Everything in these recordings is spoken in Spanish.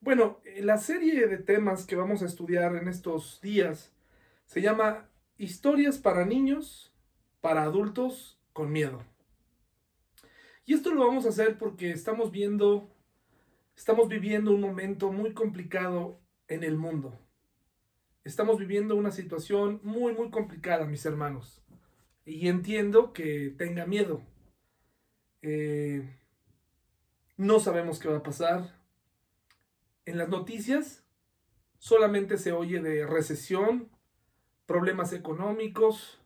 Bueno, eh, la serie de temas que vamos a estudiar en estos días se llama Historias para niños, para adultos con miedo. Y esto lo vamos a hacer porque estamos viendo, estamos viviendo un momento muy complicado en el mundo. Estamos viviendo una situación muy, muy complicada, mis hermanos. Y entiendo que tenga miedo. Eh, no sabemos qué va a pasar. En las noticias solamente se oye de recesión, problemas económicos,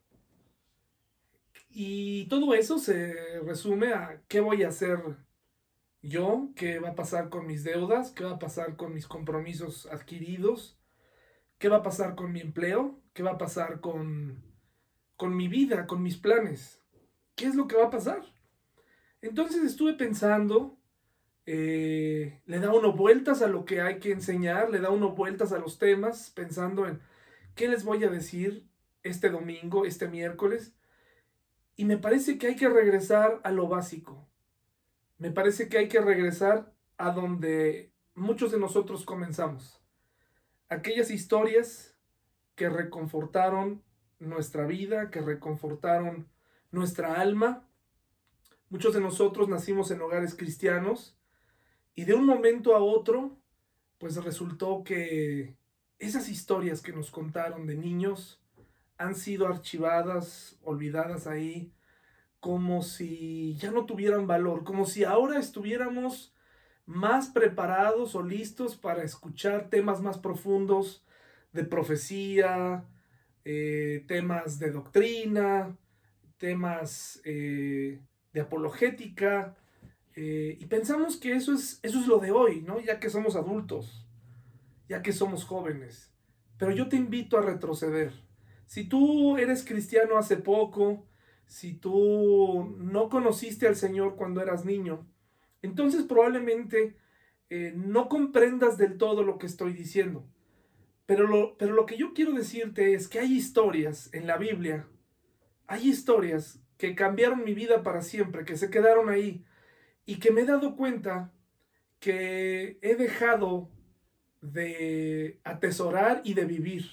y todo eso se resume a qué voy a hacer yo, qué va a pasar con mis deudas, qué va a pasar con mis compromisos adquiridos, qué va a pasar con mi empleo, qué va a pasar con, con mi vida, con mis planes, qué es lo que va a pasar. Entonces estuve pensando eh, le da uno vueltas a lo que hay que enseñar, le da uno vueltas a los temas, pensando en qué les voy a decir este domingo, este miércoles. Y me parece que hay que regresar a lo básico. Me parece que hay que regresar a donde muchos de nosotros comenzamos. Aquellas historias que reconfortaron nuestra vida, que reconfortaron nuestra alma. Muchos de nosotros nacimos en hogares cristianos y de un momento a otro, pues resultó que esas historias que nos contaron de niños han sido archivadas, olvidadas ahí, como si ya no tuvieran valor, como si ahora estuviéramos más preparados o listos para escuchar temas más profundos de profecía, eh, temas de doctrina, temas eh, de apologética, eh, y pensamos que eso es, eso es lo de hoy, ¿no? Ya que somos adultos, ya que somos jóvenes. Pero yo te invito a retroceder. Si tú eres cristiano hace poco, si tú no conociste al Señor cuando eras niño, entonces probablemente eh, no comprendas del todo lo que estoy diciendo. Pero lo, pero lo que yo quiero decirte es que hay historias en la Biblia, hay historias que cambiaron mi vida para siempre, que se quedaron ahí, y que me he dado cuenta que he dejado de atesorar y de vivir.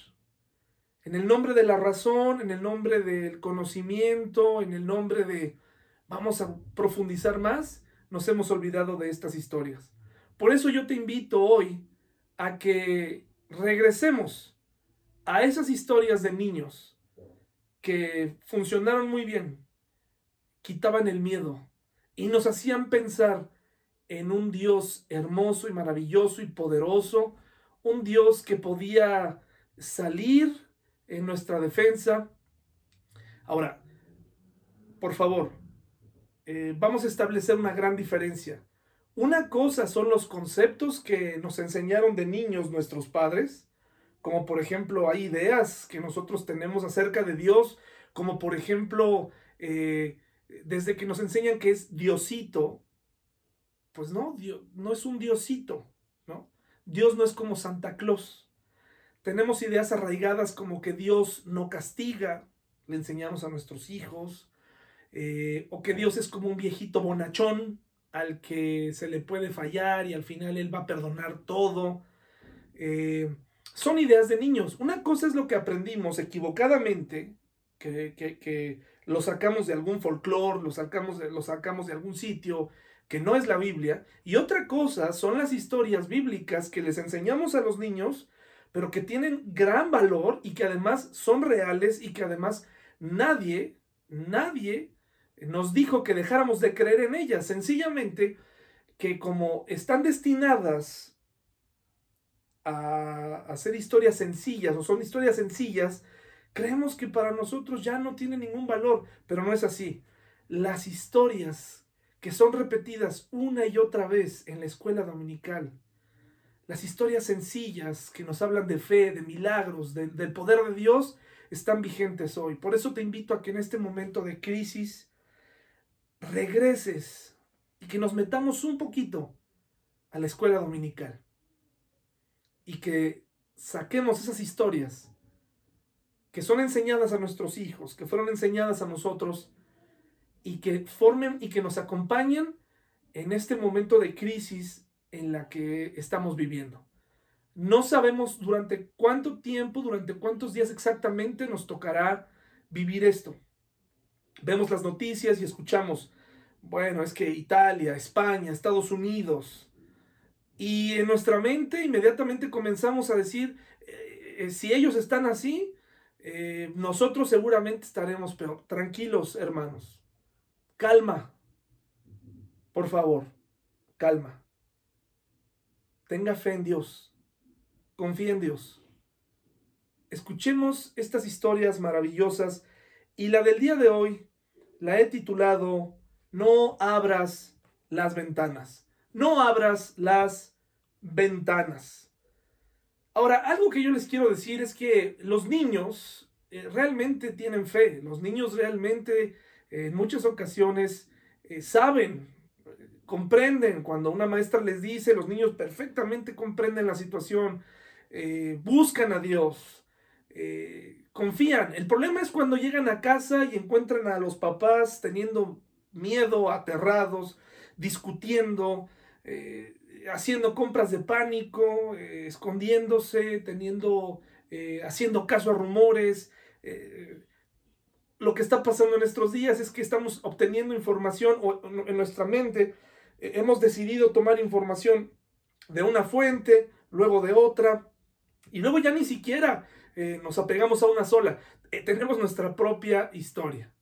En el nombre de la razón, en el nombre del conocimiento, en el nombre de vamos a profundizar más, nos hemos olvidado de estas historias. Por eso yo te invito hoy a que regresemos a esas historias de niños que funcionaron muy bien, quitaban el miedo, y nos hacían pensar en un Dios hermoso y maravilloso y poderoso, un Dios que podía salir en nuestra defensa. Ahora, por favor, eh, vamos a establecer una gran diferencia. Una cosa son los conceptos que nos enseñaron de niños nuestros padres, como por ejemplo hay ideas que nosotros tenemos acerca de Dios, como por ejemplo eh, desde que nos enseñan que es Diosito, pues no, Dios, no es un Diosito, ¿no? Dios no es como Santa Claus. Tenemos ideas arraigadas como que Dios no castiga, le enseñamos a nuestros hijos, eh, o que Dios es como un viejito bonachón al que se le puede fallar y al final Él va a perdonar todo. Eh, son ideas de niños. Una cosa es lo que aprendimos equivocadamente, que, que lo sacamos de algún folclore, lo sacamos, de, lo sacamos de algún sitio que no es la Biblia. Y otra cosa son las historias bíblicas que les enseñamos a los niños, pero que tienen gran valor y que además son reales y que además nadie, nadie nos dijo que dejáramos de creer en ellas. Sencillamente que como están destinadas a, a ser historias sencillas o son historias sencillas, Creemos que para nosotros ya no tiene ningún valor, pero no es así. Las historias que son repetidas una y otra vez en la escuela dominical, las historias sencillas que nos hablan de fe, de milagros, del poder de Dios, están vigentes hoy. Por eso te invito a que en este momento de crisis regreses y que nos metamos un poquito a la escuela dominical y que saquemos esas historias que son enseñadas a nuestros hijos, que fueron enseñadas a nosotros y que formen y que nos acompañen en este momento de crisis en la que estamos viviendo. No sabemos durante cuánto tiempo, durante cuántos días exactamente nos tocará vivir esto. Vemos las noticias y escuchamos, bueno, es que Italia, España, Estados Unidos, y en nuestra mente inmediatamente comenzamos a decir, eh, eh, si ellos están así, eh, nosotros seguramente estaremos peor. Tranquilos, hermanos. Calma. Por favor, calma. Tenga fe en Dios. Confía en Dios. Escuchemos estas historias maravillosas y la del día de hoy la he titulado No abras las ventanas. No abras las ventanas. Ahora, algo que yo les quiero decir es que los niños eh, realmente tienen fe. Los niños realmente en muchas ocasiones eh, saben, comprenden cuando una maestra les dice, los niños perfectamente comprenden la situación, eh, buscan a Dios, confían. El problema es cuando llegan a casa y encuentran a los papás teniendo miedo, aterrados, discutiendo, haciendo compras de pánico, eh, escondiéndose, teniendo, eh, haciendo caso a rumores. Eh, lo que está pasando en estos días es que estamos obteniendo información o, en nuestra mente. hemos decidido tomar información de una fuente, luego de otra, y luego ya ni siquiera nos apegamos a una sola. tenemos nuestra propia historia.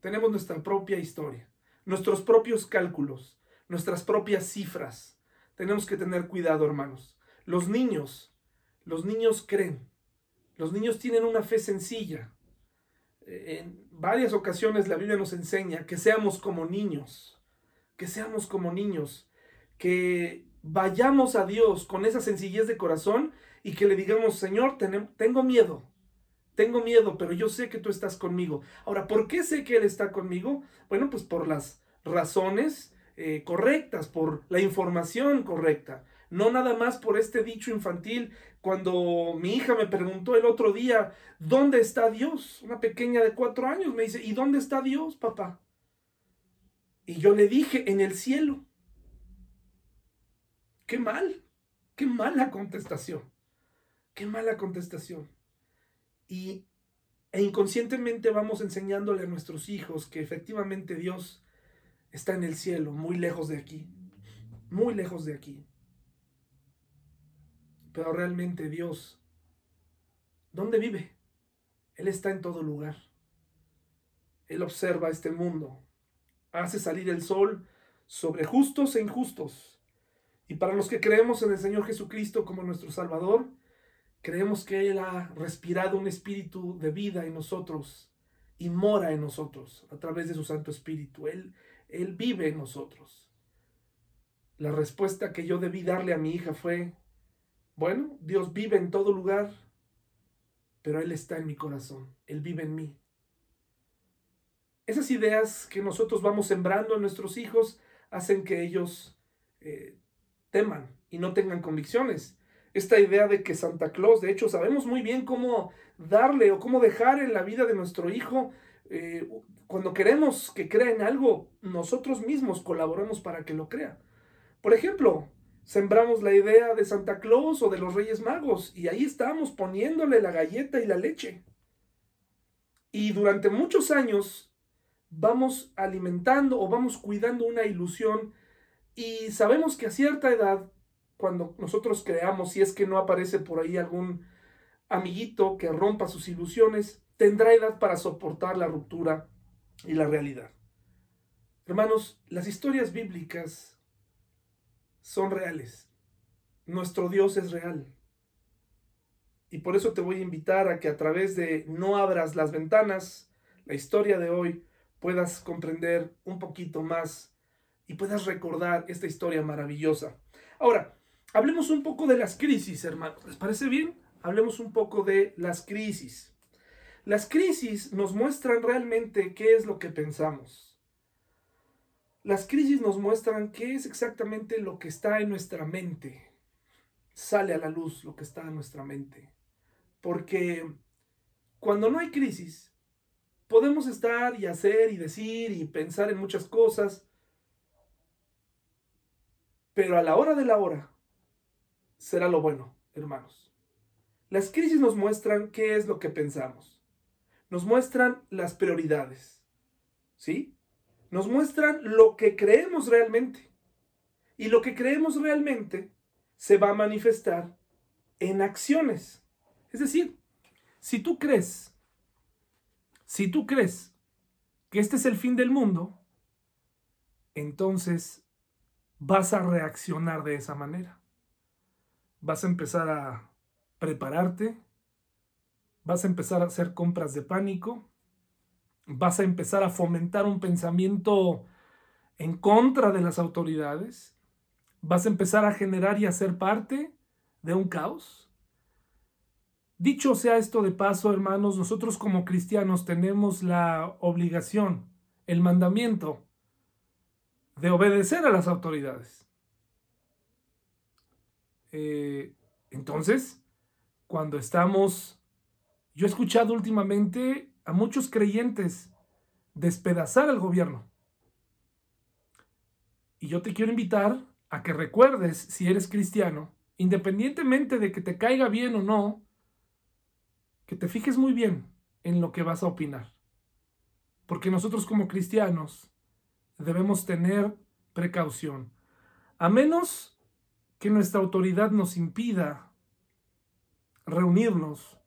Tenemos nuestra propia historia, nuestros propios cálculos, nuestras propias cifras tenemos que tener cuidado, hermanos. Los niños, los niños creen. Los niños tienen una fe sencilla. Eh, en varias ocasiones la Biblia nos enseña que seamos como niños, que seamos como niños, que vayamos a Dios con esa sencillez de corazón y que le digamos, Señor, tengo miedo, tengo miedo, pero yo sé que tú estás conmigo. Ahora, ¿por qué sé que Él está conmigo? Bueno, pues por las razones eh, correctas, por la información correcta. No nada más por este dicho infantil. Cuando mi hija me preguntó el otro día, ¿dónde está Dios? Una pequeña de cuatro años me dice, ¿y dónde está Dios, papá? Y yo le dije, en el cielo. Qué mal, qué mala contestación. Qué mala contestación. Y e inconscientemente vamos enseñándole a nuestros hijos que efectivamente Dios está en el cielo, muy lejos de aquí, muy lejos de aquí. Pero realmente Dios, ¿dónde vive? Él está en todo lugar. Él observa este mundo, hace salir el sol sobre justos e injustos. Y para los que creemos en el Señor Jesucristo como nuestro Salvador, creemos que Él ha respirado un espíritu de vida en nosotros y mora en nosotros a través de su Santo Espíritu. Él, él vive en nosotros. La respuesta que yo debí darle a mi hija fue, bueno, Dios vive en todo lugar, pero Él está en mi corazón, Él vive en mí. Esas ideas que nosotros vamos sembrando en nuestros hijos hacen que ellos eh, teman y no tengan convicciones. Esta idea de que Santa Claus, de hecho, sabemos muy bien cómo darle o cómo dejar en la vida de nuestro hijo eh, cuando queremos que crea en algo, nosotros mismos colaboramos para que lo crea. Por ejemplo, sembramos la idea de Santa Claus o de los Reyes Magos y ahí estamos poniéndole la galleta y la leche. Y durante muchos años vamos alimentando o vamos cuidando una ilusión y sabemos que a cierta edad, cuando nosotros creamos, si es que no aparece por ahí algún amiguito que rompa sus ilusiones, tendrá edad para soportar la ruptura y la realidad. Hermanos, las historias bíblicas son reales. Nuestro Dios es real. Y por eso te voy a invitar a que a través de No abras las ventanas, la historia de hoy, puedas comprender un poquito más y puedas recordar esta historia maravillosa. Ahora, hablemos un poco de las crisis, hermanos. ¿Les parece bien? Hablemos un poco de las crisis. Las crisis nos muestran realmente qué es lo que pensamos. Las crisis nos muestran qué es exactamente lo que está en nuestra mente. Sale a la luz lo que está en nuestra mente. Porque cuando no hay crisis, podemos estar y hacer y decir y pensar en muchas cosas. Pero a la hora de la hora será lo bueno, hermanos. Las crisis nos muestran qué es lo que pensamos. Nos muestran las prioridades. ¿Sí? Nos muestran lo que creemos realmente. Y lo que creemos realmente se va a manifestar en acciones. Es decir, si tú crees, si tú crees que este es el fin del mundo, entonces vas a reaccionar de esa manera. Vas a empezar a prepararte, vas a empezar a hacer compras de pánico, vas a empezar a fomentar un pensamiento en contra de las autoridades, vas a empezar a generar y a ser parte de un caos. Dicho sea esto de paso, hermanos, nosotros como cristianos tenemos la obligación, el mandamiento de obedecer a las autoridades. Eh, entonces, cuando estamos, yo he escuchado últimamente a muchos creyentes despedazar al gobierno. Y yo te quiero invitar a que recuerdes, si eres cristiano, independientemente de que te caiga bien o no, que te fijes muy bien en lo que vas a opinar. Porque nosotros como cristianos debemos tener precaución. A menos que nuestra autoridad nos impida reunirnos,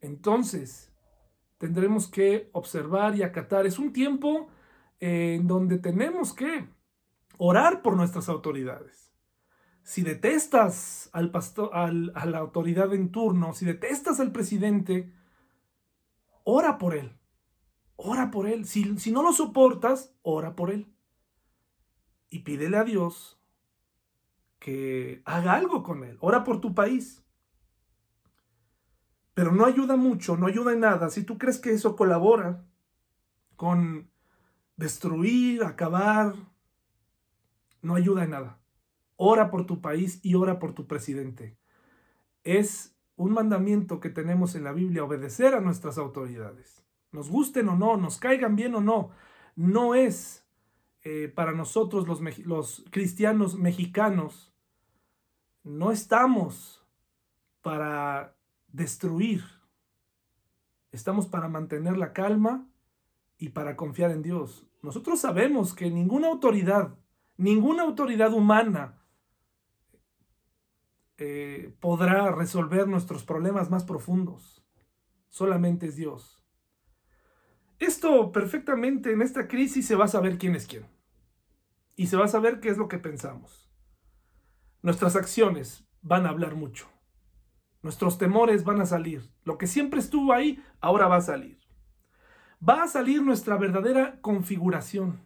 entonces tendremos que observar y acatar. Es un tiempo en donde tenemos que orar por nuestras autoridades. Si detestas al pastor, a la autoridad en turno, si detestas al presidente, ora por él. Ora por él. Si, si no lo soportas, ora por él. Y pídele a Dios que haga algo con él. Ora por tu país. Pero no ayuda mucho, no ayuda en nada. Si tú crees que eso colabora con destruir, acabar, no ayuda en nada. Ora por tu país y ora por tu presidente. Es un mandamiento que tenemos en la Biblia, obedecer a nuestras autoridades. Nos gusten o no, nos caigan bien o no, no es eh, para nosotros los, los cristianos mexicanos, no estamos para destruir. Estamos para mantener la calma y para confiar en Dios. Nosotros sabemos que ninguna autoridad, ninguna autoridad humana eh, podrá resolver nuestros problemas más profundos. Solamente es Dios. Esto perfectamente en esta crisis se va a saber quién es quién. Y se va a saber qué es lo que pensamos. Nuestras acciones van a hablar mucho. Nuestros temores van a salir. Lo que siempre estuvo ahí, ahora va a salir. Va a salir nuestra verdadera configuración.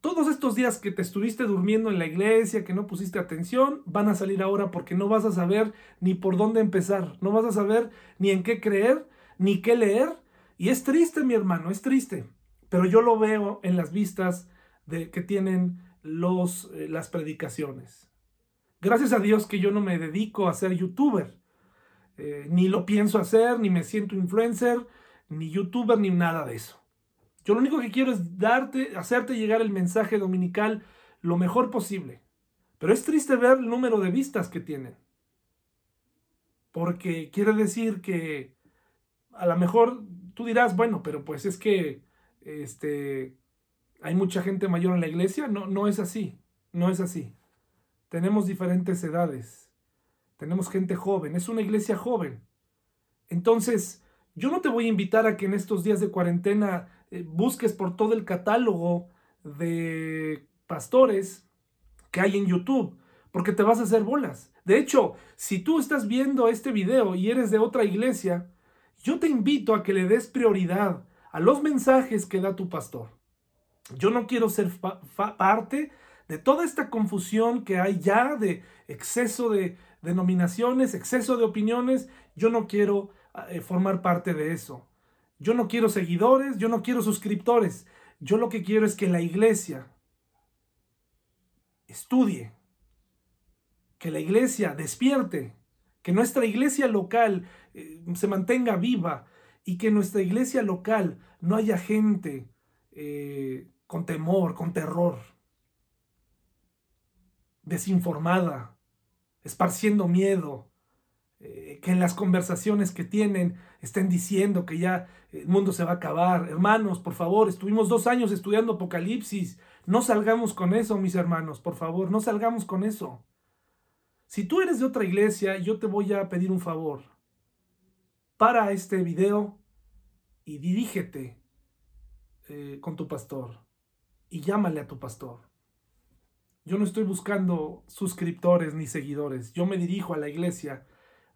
Todos estos días que te estuviste durmiendo en la iglesia, que no pusiste atención, van a salir ahora porque no vas a saber ni por dónde empezar, no vas a saber ni en qué creer, ni qué leer. Y es triste, mi hermano, es triste. Pero yo lo veo en las vistas de, que tienen los, eh, las predicaciones. Gracias a Dios que yo no me dedico a ser youtuber. Eh, ni lo pienso hacer, ni me siento influencer, ni youtuber, ni nada de eso. Yo lo único que quiero es darte, hacerte llegar el mensaje dominical lo mejor posible. Pero es triste ver el número de vistas que tienen. Porque quiere decir que a lo mejor tú dirás, bueno, pero pues es que este, hay mucha gente mayor en la iglesia. No, no es así. No es así tenemos diferentes edades, tenemos gente joven, es una iglesia joven. Entonces, yo no te voy a invitar a que en estos días de cuarentena eh, busques por todo el catálogo de pastores que hay en YouTube, porque te vas a hacer bolas. De hecho, si tú estás viendo este video y eres de otra iglesia, yo te invito a que le des prioridad a los mensajes que da tu pastor. Yo no quiero ser parte de toda esta confusión que hay ya de exceso de denominaciones, exceso de opiniones, yo no quiero eh, formar parte de eso. Yo no quiero seguidores, yo no quiero suscriptores. Yo lo que quiero es que la iglesia estudie, que la iglesia despierte, que nuestra iglesia local eh, se mantenga viva y que en nuestra iglesia local no haya gente eh, con temor, con terror. Desinformada, esparciendo miedo, eh, que en las conversaciones que tienen estén diciendo que ya el mundo se va a acabar. Hermanos, por favor, estuvimos dos años estudiando Apocalipsis. No salgamos con eso, mis hermanos, por favor, no salgamos con eso. Si tú eres de otra iglesia, yo te voy a pedir un favor. Para este video y dirígete eh, con tu pastor y llámale a tu pastor. Yo no estoy buscando suscriptores ni seguidores. Yo me dirijo a la iglesia,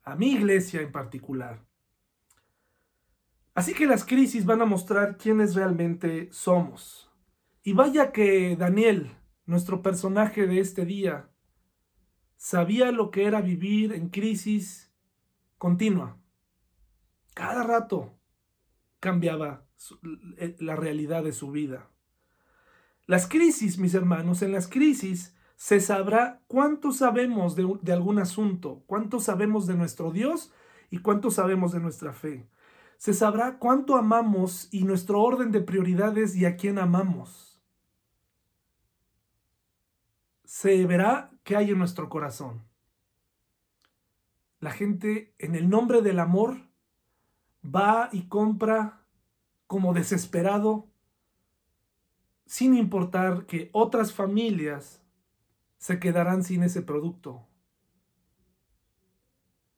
a mi iglesia en particular. Así que las crisis van a mostrar quiénes realmente somos. Y vaya que Daniel, nuestro personaje de este día, sabía lo que era vivir en crisis continua. Cada rato cambiaba la realidad de su vida. Las crisis, mis hermanos, en las crisis se sabrá cuánto sabemos de, de, algún asunto, cuánto sabemos de nuestro Dios y cuánto sabemos de nuestra fe se sabrá cuánto amamos y nuestro orden de prioridades y a quién amamos. Se verá qué hay en nuestro corazón. La gente en el nombre del amor va y compra como desesperado, sin importar que otras familias se quedarán sin ese producto.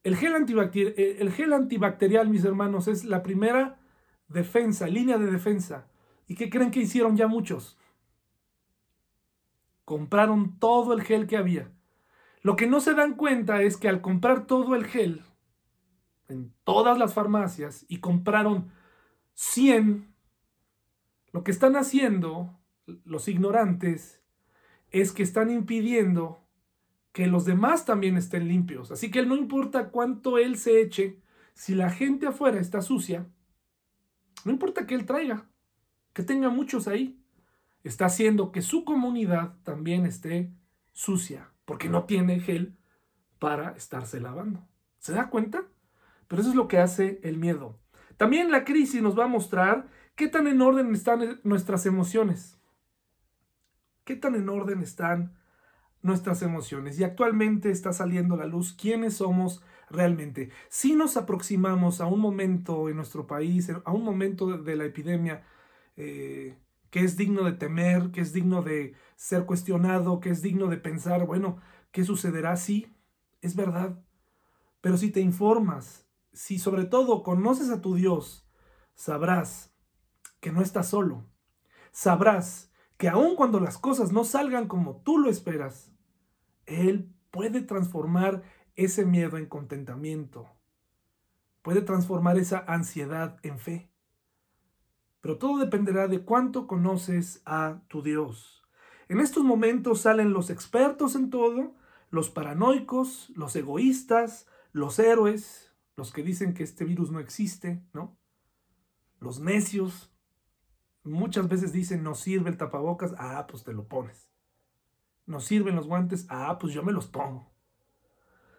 El gel, antibacterial, eh, el gel antibacterial, mis hermanos, es la primera defensa, línea de defensa. ¿Y qué creen que hicieron ya muchos? Compraron todo el gel que había. Lo que no se dan cuenta es que al comprar todo el gel en todas las farmacias y compraron 100, lo que están haciendo los ignorantes es que están impidiendo que los demás también estén limpios. Así que no importa cuánto él se eche, si la gente afuera está sucia, no importa que él traiga, que tenga muchos ahí, está haciendo que su comunidad también esté sucia, porque no tiene gel para estarse lavando. ¿Se da cuenta? Pero eso es lo que hace el miedo. También la crisis nos va a mostrar qué tan en orden están nuestras emociones. ¿Qué tan en orden están nuestras emociones y actualmente está saliendo la luz quiénes somos realmente. Si nos aproximamos a un momento en nuestro país, a un momento de la epidemia eh, que es digno de temer, que es digno de ser cuestionado, que es digno de pensar, bueno, ¿qué sucederá? Sí, es verdad. Pero si te informas, si sobre todo conoces a tu Dios, sabrás que no estás solo. Sabrás que aun cuando las cosas no salgan como tú lo esperas, Él puede transformar ese miedo en contentamiento, puede transformar esa ansiedad en fe. Pero todo dependerá de cuánto conoces a tu Dios. En estos momentos salen los expertos en todo, los paranoicos, los egoístas, los héroes, los que dicen que este virus no existe, ¿no? Los necios, Muchas veces dicen, no sirve el tapabocas, ah, pues te lo pones. No sirven los guantes, ah, pues yo me los pongo.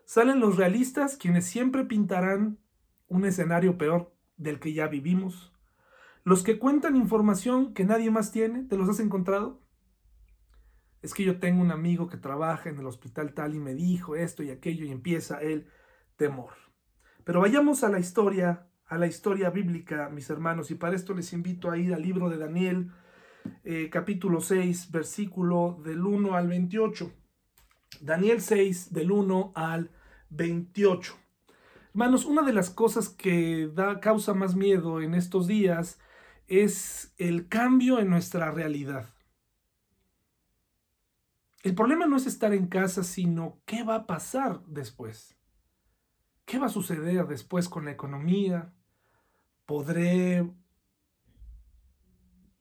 Salen los realistas, quienes siempre pintarán un escenario peor del que ya vivimos. Los que cuentan información que nadie más tiene, ¿te los has encontrado? Es que yo tengo un amigo que trabaja en el hospital tal y me dijo esto y aquello y empieza el temor. Pero vayamos a la historia a la historia bíblica, mis hermanos, y para esto les invito a ir al libro de Daniel, eh, capítulo 6, versículo del 1 al 28. Daniel 6, del 1 al 28. Hermanos, una de las cosas que da, causa más miedo en estos días es el cambio en nuestra realidad. El problema no es estar en casa, sino qué va a pasar después. ¿Qué va a suceder después con la economía? Podré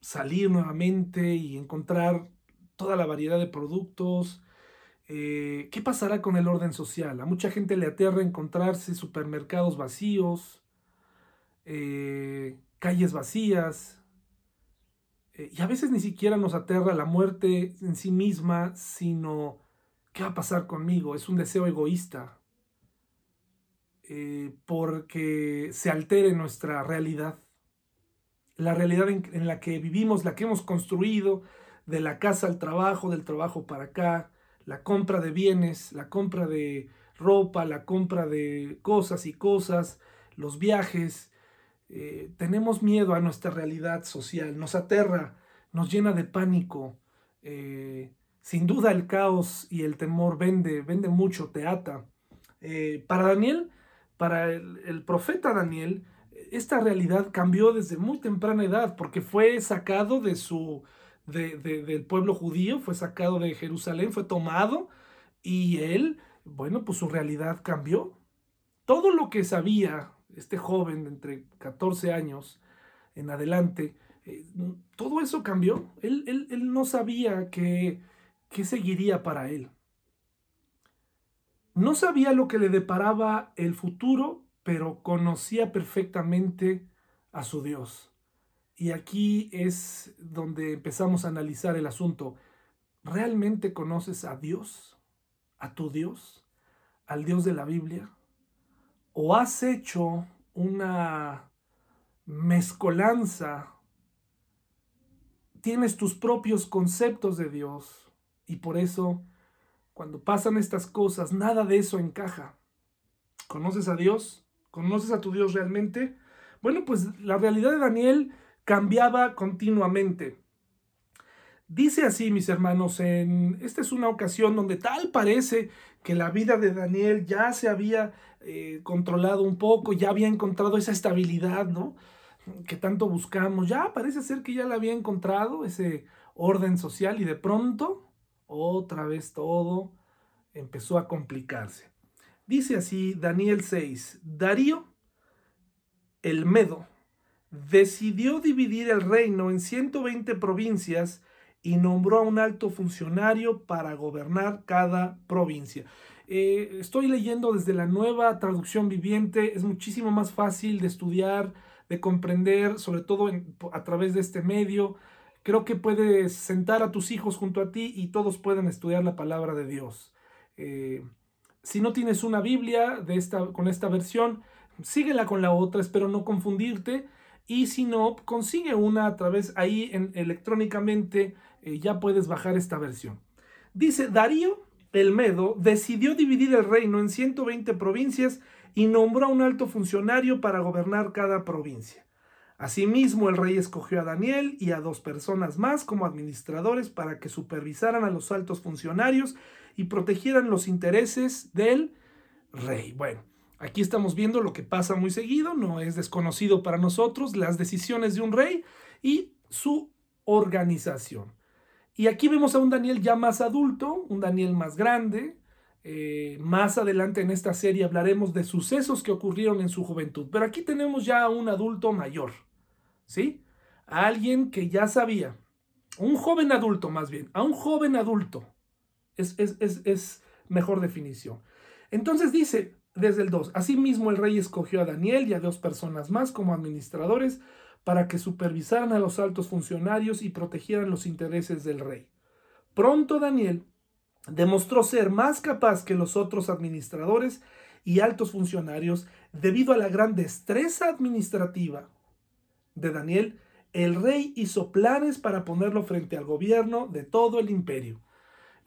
salir nuevamente y encontrar toda la variedad de productos. Eh, ¿Qué pasará con el orden social? A mucha gente le aterra encontrarse supermercados vacíos, eh, calles vacías, eh, y a veces ni siquiera nos aterra la muerte en sí misma, sino ¿qué va a pasar conmigo? Es un deseo egoísta. Eh, porque se altere nuestra realidad, la realidad en, la que vivimos, la que hemos construido, de la casa al trabajo, del trabajo para acá, la compra de bienes, la compra de ropa, la compra de cosas y cosas, los viajes. Eh, tenemos miedo a nuestra realidad social, nos aterra, nos llena de pánico. Eh, sin duda el caos y el temor vende, vende mucho, te ata. Para Daniel, para el, profeta Daniel, esta realidad cambió desde muy temprana edad porque fue sacado de su, del pueblo judío, fue sacado de Jerusalén, fue tomado y él, bueno, pues su realidad cambió. Todo lo que sabía este joven de entre 14 años en adelante, eh, todo eso cambió. Él, él, no sabía qué seguiría para él. No sabía lo que le deparaba el futuro, pero conocía perfectamente a su Dios. Y aquí es donde empezamos a analizar el asunto. ¿Realmente conoces a Dios? ¿A tu Dios? ¿Al Dios de la Biblia? ¿O has hecho una mezcolanza? Tienes tus propios conceptos de Dios y por eso cuando pasan estas cosas, nada de eso encaja. ¿Conoces a Dios? ¿Conoces a tu Dios realmente? Bueno, pues la realidad de Daniel cambiaba continuamente. Dice así, mis hermanos, en esta es una ocasión donde tal parece que la vida de Daniel ya se había eh, controlado un poco, ya había encontrado esa estabilidad, ¿no? Que tanto buscamos. Ya parece ser que ya la había encontrado, ese orden social, y de pronto otra vez todo empezó a complicarse. Dice así Daniel 6, Darío, el Medo, decidió dividir el reino en 120 provincias y nombró a un alto funcionario para gobernar cada provincia. Eh, estoy leyendo desde la nueva traducción viviente, es muchísimo más fácil de estudiar, de comprender, sobre todo a través de este medio. Creo que puedes sentar a tus hijos junto a ti y todos pueden estudiar la palabra de Dios. Eh, si no tienes una Biblia de esta, con esta versión, síguela con la otra, espero no confundirte. Y si no, consigue una a través ahí en, electrónicamente, eh, ya puedes bajar esta versión. Dice, Darío el Medo decidió dividir el reino en 120 provincias y nombró a un alto funcionario para gobernar cada provincia. Asimismo, el rey escogió a Daniel y a dos personas más como administradores para que supervisaran a los altos funcionarios y protegieran los intereses del rey. Bueno, aquí estamos viendo lo que pasa muy seguido, no es desconocido para nosotros las decisiones de un rey y su organización. Y aquí vemos a un Daniel ya más adulto, un Daniel más grande. Eh, más adelante en esta serie hablaremos de sucesos que ocurrieron en su juventud, pero aquí tenemos ya a un adulto mayor. ¿Sí? A alguien que ya sabía, un joven adulto más bien, a un joven adulto, es, es, mejor definición. Entonces dice desde el 2, asimismo el rey escogió a Daniel y a dos personas más como administradores para que supervisaran a los altos funcionarios y protegieran los intereses del rey. Pronto Daniel demostró ser más capaz que los otros administradores y altos funcionarios debido a la gran destreza administrativa de Daniel, el rey hizo planes para ponerlo frente al gobierno de todo el imperio.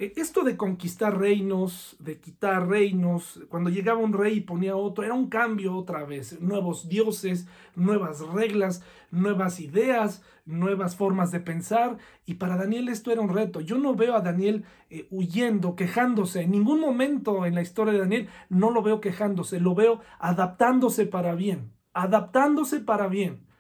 E, esto de conquistar reinos, de quitar reinos, cuando llegaba un rey y ponía otro, era un cambio otra vez, nuevos dioses, nuevas reglas, nuevas ideas, nuevas formas de pensar, y para Daniel esto era un reto. Yo no veo a Daniel eh, huyendo, quejándose, en ningún momento en la historia de Daniel no lo veo quejándose, lo veo adaptándose para bien, adaptándose para bien.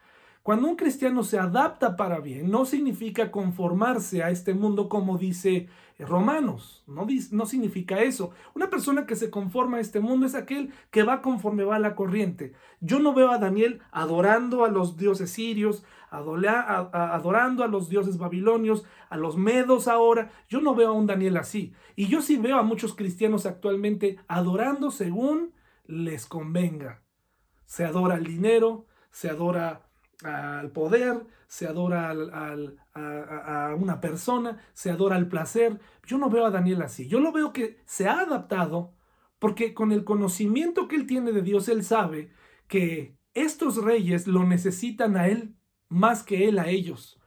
Cuando un cristiano se adapta para bien, no significa conformarse a este mundo como dice Romanos, no, no significa eso. Una persona que se conforma a este mundo es aquel que va conforme va a la corriente. Yo no veo a Daniel adorando a los dioses sirios, adorando a los dioses babilonios, a los medos ahora. Yo no veo a un Daniel así. Y yo sí veo a muchos cristianos actualmente adorando según les convenga. Se adora el dinero, se adora al poder, se adora a, una persona, se adora al placer. Yo no veo a Daniel así. Yo lo veo que se ha adaptado porque con el conocimiento que él tiene de Dios, él sabe que estos reyes lo necesitan a él más que él a ellos.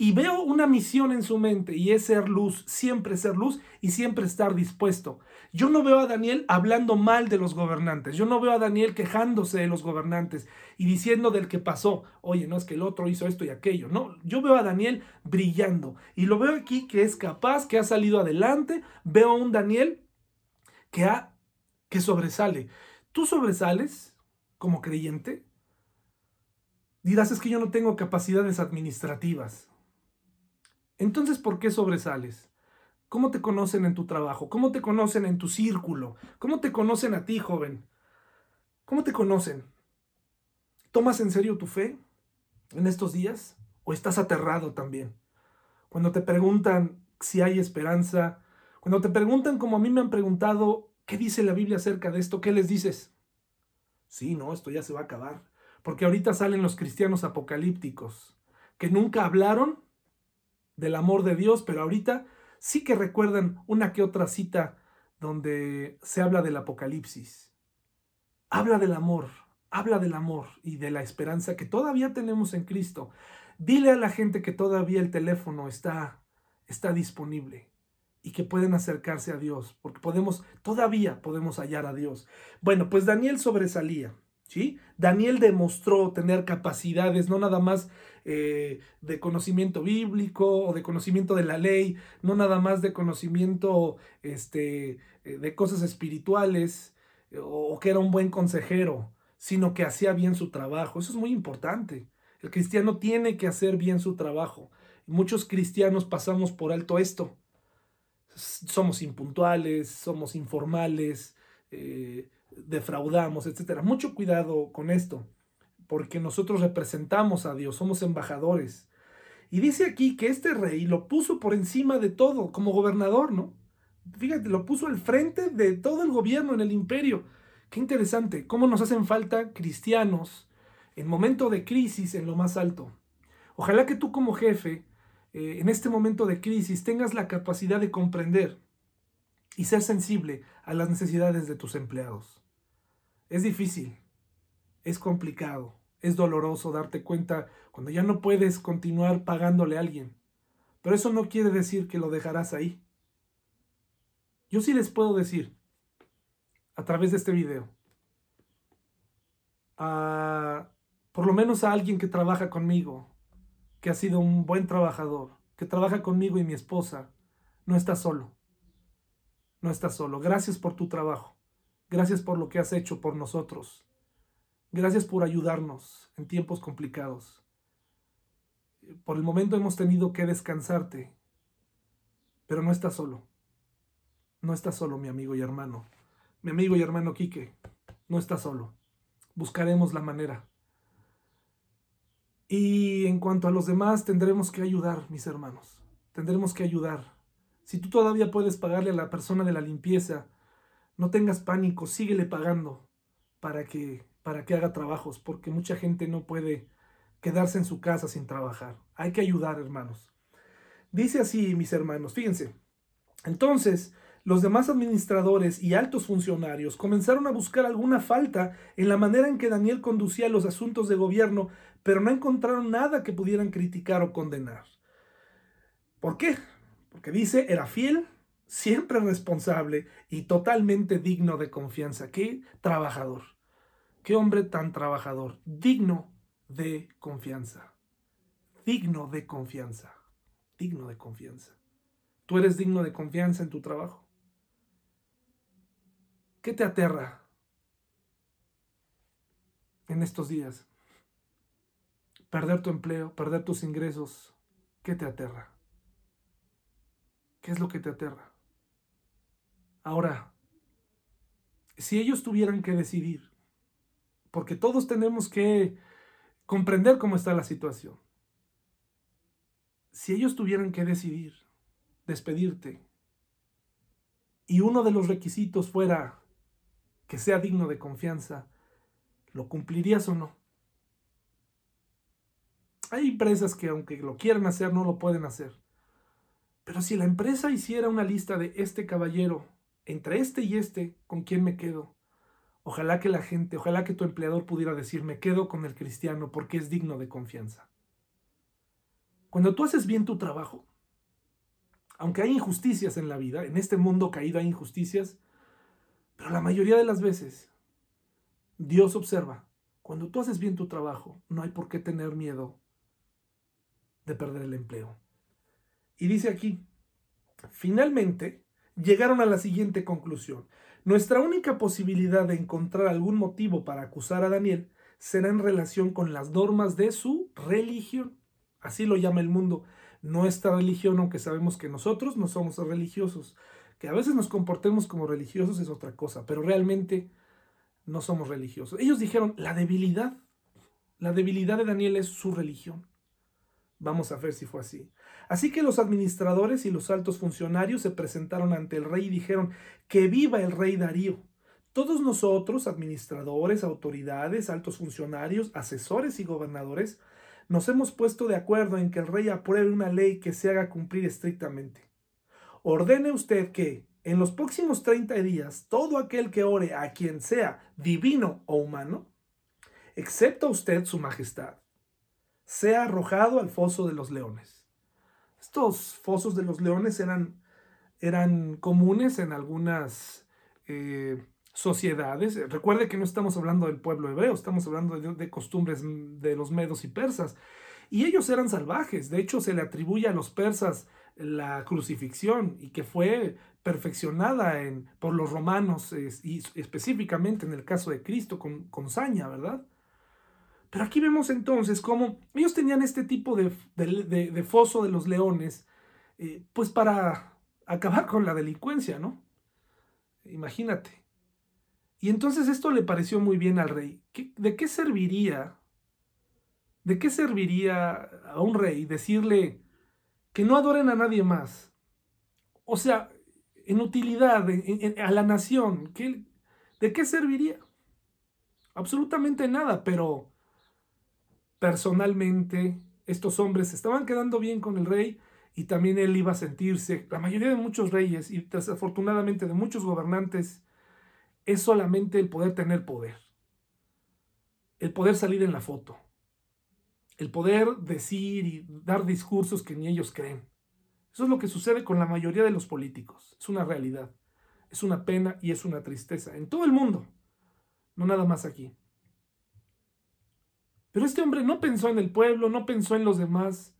Y veo una misión en su mente y es ser luz, siempre ser luz y siempre estar dispuesto. Yo no veo a Daniel hablando mal de los gobernantes, yo no veo a Daniel quejándose de los gobernantes y diciendo del que pasó, oye, no es que el otro hizo esto y aquello, no, yo veo a Daniel brillando y lo veo aquí que es capaz, que ha salido adelante, veo a un Daniel que ha que sobresale. ¿Tú sobresales como creyente? Dirás, es que yo no tengo capacidades administrativas. Entonces, ¿por qué sobresales? ¿Cómo te conocen en tu trabajo? ¿Cómo te conocen en tu círculo? ¿Cómo te conocen a ti, joven? ¿Cómo te conocen? ¿Tomas en serio tu fe en estos días? ¿O estás aterrado también? Cuando te preguntan si hay esperanza, cuando te preguntan como a mí me han preguntado, ¿qué dice la Biblia acerca de esto? ¿Qué les dices? Sí, no, esto ya se va a acabar. Porque ahorita salen los cristianos apocalípticos, que nunca hablaron del amor de Dios, pero ahorita sí que recuerdan una que otra cita donde se habla del apocalipsis. Habla del amor, habla del amor y de la esperanza que todavía tenemos en Cristo. Dile a la gente que todavía el teléfono está, está disponible y que pueden acercarse a Dios, porque podemos, todavía podemos hallar a Dios. Bueno, pues Daniel sobresalía. ¿Sí? Daniel demostró tener capacidades, no nada más eh, de conocimiento bíblico o de conocimiento de la ley, no nada más de conocimiento este, eh, de cosas espirituales o que era un buen consejero, sino que hacía bien su trabajo. Eso es muy importante. El cristiano tiene que hacer bien su trabajo. Muchos cristianos pasamos por alto esto. Somos impuntuales, somos informales, eh, defraudamos, etcétera. Mucho cuidado con esto, porque nosotros representamos a Dios, somos embajadores. Y dice aquí que este rey lo puso por encima de todo, como gobernador, ¿no? Fíjate, lo puso al frente de todo el gobierno en el imperio. Qué interesante, cómo nos hacen falta cristianos en momento de crisis en lo más alto. Ojalá que tú como jefe, eh, en este momento de crisis, tengas la capacidad de comprender y ser sensible a las necesidades de tus empleados. Es difícil, es complicado, es doloroso darte cuenta cuando ya no puedes continuar pagándole a alguien. Pero eso no quiere decir que lo dejarás ahí. Yo sí les puedo decir, a través de este video, a, por lo menos a alguien que trabaja conmigo, que ha sido un buen trabajador, que trabaja conmigo y mi esposa, no está solo. No está solo. Gracias por tu trabajo. Gracias por lo que has hecho por nosotros. Gracias por ayudarnos en tiempos complicados. Por el momento hemos tenido que descansarte, pero no estás solo. No estás solo, mi amigo y hermano. Mi amigo y hermano Quique, no estás solo. Buscaremos la manera. Y en cuanto a los demás, tendremos que ayudar, mis hermanos. Tendremos que ayudar. Si tú todavía puedes pagarle a la persona de la limpieza, no tengas pánico, síguele pagando para que, para que haga trabajos, porque mucha gente no puede quedarse en su casa sin trabajar. Hay que ayudar, hermanos. Dice así, mis hermanos, fíjense. Entonces, los demás administradores y altos funcionarios comenzaron a buscar alguna falta en la manera en que Daniel conducía los asuntos de gobierno, pero no encontraron nada que pudieran criticar o condenar. ¿Por qué? Porque dice, era fiel, siempre responsable y totalmente digno de confianza. Qué trabajador, qué hombre tan trabajador, digno de confianza, digno de confianza, digno de confianza. ¿Tú eres digno de confianza en tu trabajo? ¿Qué te aterra en estos días? Perder tu empleo, perder tus ingresos. ¿Qué te aterra? ¿Qué es lo que te aterra? Ahora, si ellos tuvieran que decidir, porque todos tenemos que comprender cómo está la situación, si ellos tuvieran que decidir despedirte y uno de los requisitos fuera que sea digno de confianza, ¿lo cumplirías o no? Hay empresas que aunque lo quieran hacer, no lo pueden hacer. Pero si la empresa hiciera una lista de este caballero entre este y este, ¿con quién me quedo? Ojalá que la gente, ojalá que tu empleador pudiera decir, me quedo con el cristiano porque es digno de confianza. Cuando tú haces bien tu trabajo, aunque hay injusticias en la vida, en este mundo caído hay injusticias, pero la mayoría de las veces Dios observa, cuando tú haces bien tu trabajo, no hay por qué tener miedo de perder el empleo. Y dice aquí, finalmente llegaron a la siguiente conclusión. Nuestra única posibilidad de encontrar algún motivo para acusar a Daniel será en relación con las normas de su religión. Así lo llama el mundo. Nuestra religión, aunque sabemos que nosotros no somos religiosos, que a veces nos comportemos como religiosos es otra cosa, pero realmente no somos religiosos. Ellos dijeron, la debilidad, la debilidad de Daniel es su religión. Vamos a ver si fue así. Así que los administradores y los altos funcionarios se presentaron ante el rey y dijeron, que viva el rey Darío. Todos nosotros, administradores, autoridades, altos funcionarios, asesores y gobernadores, nos hemos puesto de acuerdo en que el rey apruebe una ley que se haga cumplir estrictamente. Ordene usted que, en los próximos 30 días, todo aquel que ore a quien sea, divino o humano, excepto usted, su majestad, sea arrojado al foso de los leones. Estos fosos de los leones eran, eran comunes en algunas eh, sociedades. Recuerde que no estamos hablando del pueblo hebreo, estamos hablando de, costumbres de los medos y persas. Y ellos eran salvajes. De hecho, se le atribuye a los persas la crucifixión y que fue perfeccionada por los romanos y específicamente en el caso de Cristo con, con saña, ¿verdad? Pero aquí vemos entonces cómo ellos tenían este tipo de, de, foso de los leones, eh, pues para acabar con la delincuencia, ¿no? Imagínate. Y entonces esto le pareció muy bien al rey. ¿De qué serviría? ¿De qué serviría a un rey decirle que no adoren a nadie más? O sea, en utilidad a la nación, ¿de qué serviría? Absolutamente nada, pero personalmente estos hombres estaban quedando bien con el rey y también él iba a sentirse, la mayoría de muchos reyes y desafortunadamente de muchos gobernantes, es solamente el poder tener poder, el poder salir en la foto, el poder decir y dar discursos que ni ellos creen. Eso es lo que sucede con la mayoría de los políticos, es una realidad, es una pena y es una tristeza en todo el mundo, no nada más aquí. Pero este hombre no pensó en el pueblo, no pensó en los demás.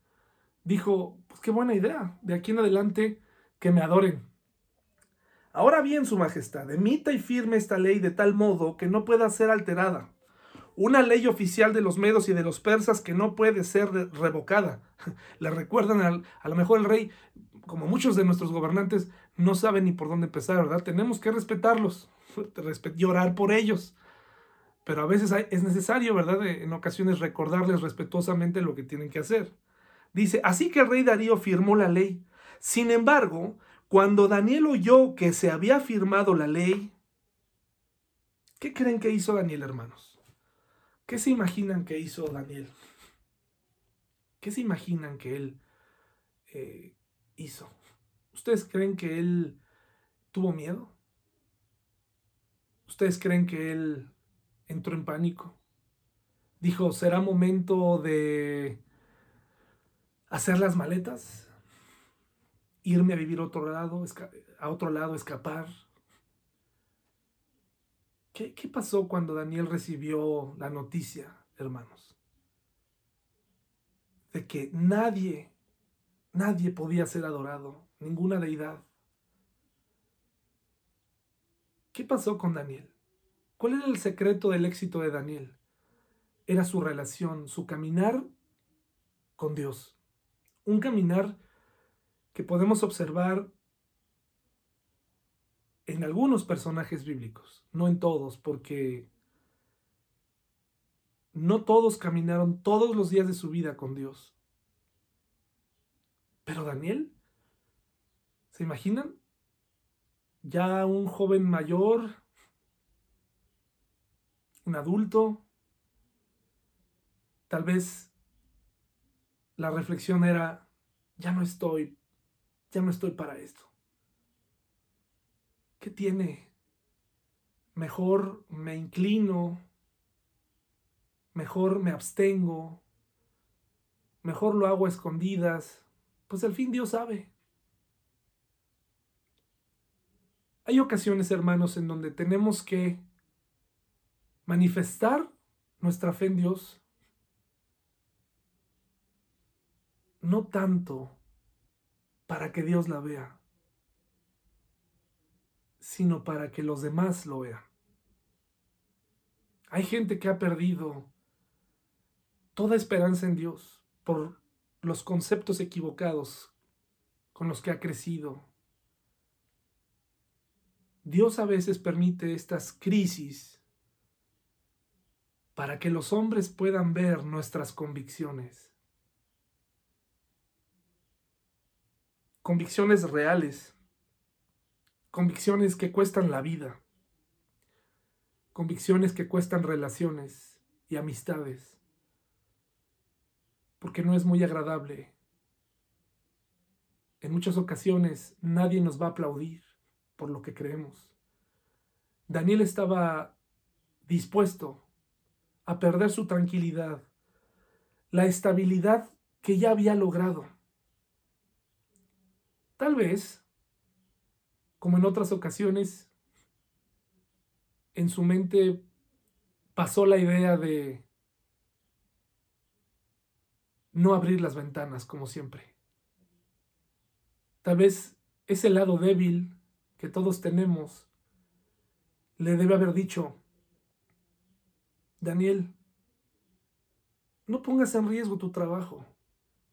Dijo, pues qué buena idea, de aquí en adelante que me adoren. Ahora bien, Su Majestad, emita y firme esta ley de tal modo que no pueda ser alterada. Una ley oficial de los medos y de los persas que no puede ser revocada. Le recuerdan al, a lo mejor el rey, como muchos de nuestros gobernantes, no saben ni por dónde empezar, ¿verdad? Tenemos que respetarlos, llorar por ellos pero a veces es necesario, ¿verdad? En ocasiones recordarles respetuosamente lo que tienen que hacer. Dice, así que el rey Darío firmó la ley. Sin embargo, cuando Daniel oyó que se había firmado la ley, ¿qué creen que hizo Daniel, hermanos? ¿Qué se imaginan que hizo Daniel? ¿Qué se imaginan que él eh, hizo? ¿Ustedes creen que él tuvo miedo? ¿Ustedes creen que él entró en pánico. Dijo, ¿será momento de hacer las maletas? Irme a vivir a otro lado, a otro lado, escapar. ¿Qué, ¿Qué pasó cuando Daniel recibió la noticia, hermanos? De que nadie, nadie podía ser adorado, ninguna deidad. ¿Qué pasó con Daniel? ¿Cuál era el secreto del éxito de Daniel? Era su relación, su caminar con Dios. Un caminar que podemos observar en algunos personajes bíblicos, no en todos, porque no todos caminaron todos los días de su vida con Dios. Pero Daniel, ¿se imaginan? Ya un joven mayor, un adulto, tal vez la reflexión era, ya no estoy, ya no estoy para esto. ¿Qué tiene? Mejor me inclino, mejor me abstengo, mejor lo hago a escondidas, pues al fin Dios sabe. Hay ocasiones, hermanos, en donde tenemos que manifestar nuestra fe en Dios, no tanto para que Dios la vea, sino para que los demás lo vean. Hay gente que ha perdido toda esperanza en Dios por los conceptos equivocados con los que ha crecido. Dios a veces permite estas crisis para que los hombres puedan ver nuestras convicciones. Convicciones reales, convicciones que cuestan la vida, convicciones que cuestan relaciones y amistades, porque no es muy agradable. En muchas ocasiones nadie nos va a aplaudir por lo que creemos. Daniel estaba dispuesto a perder su tranquilidad, la estabilidad que ya había logrado. Tal vez, como en otras ocasiones, en su mente pasó la idea de no abrir las ventanas como siempre. Tal vez ese lado débil que todos tenemos le debe haber dicho, Daniel, no pongas en riesgo tu trabajo.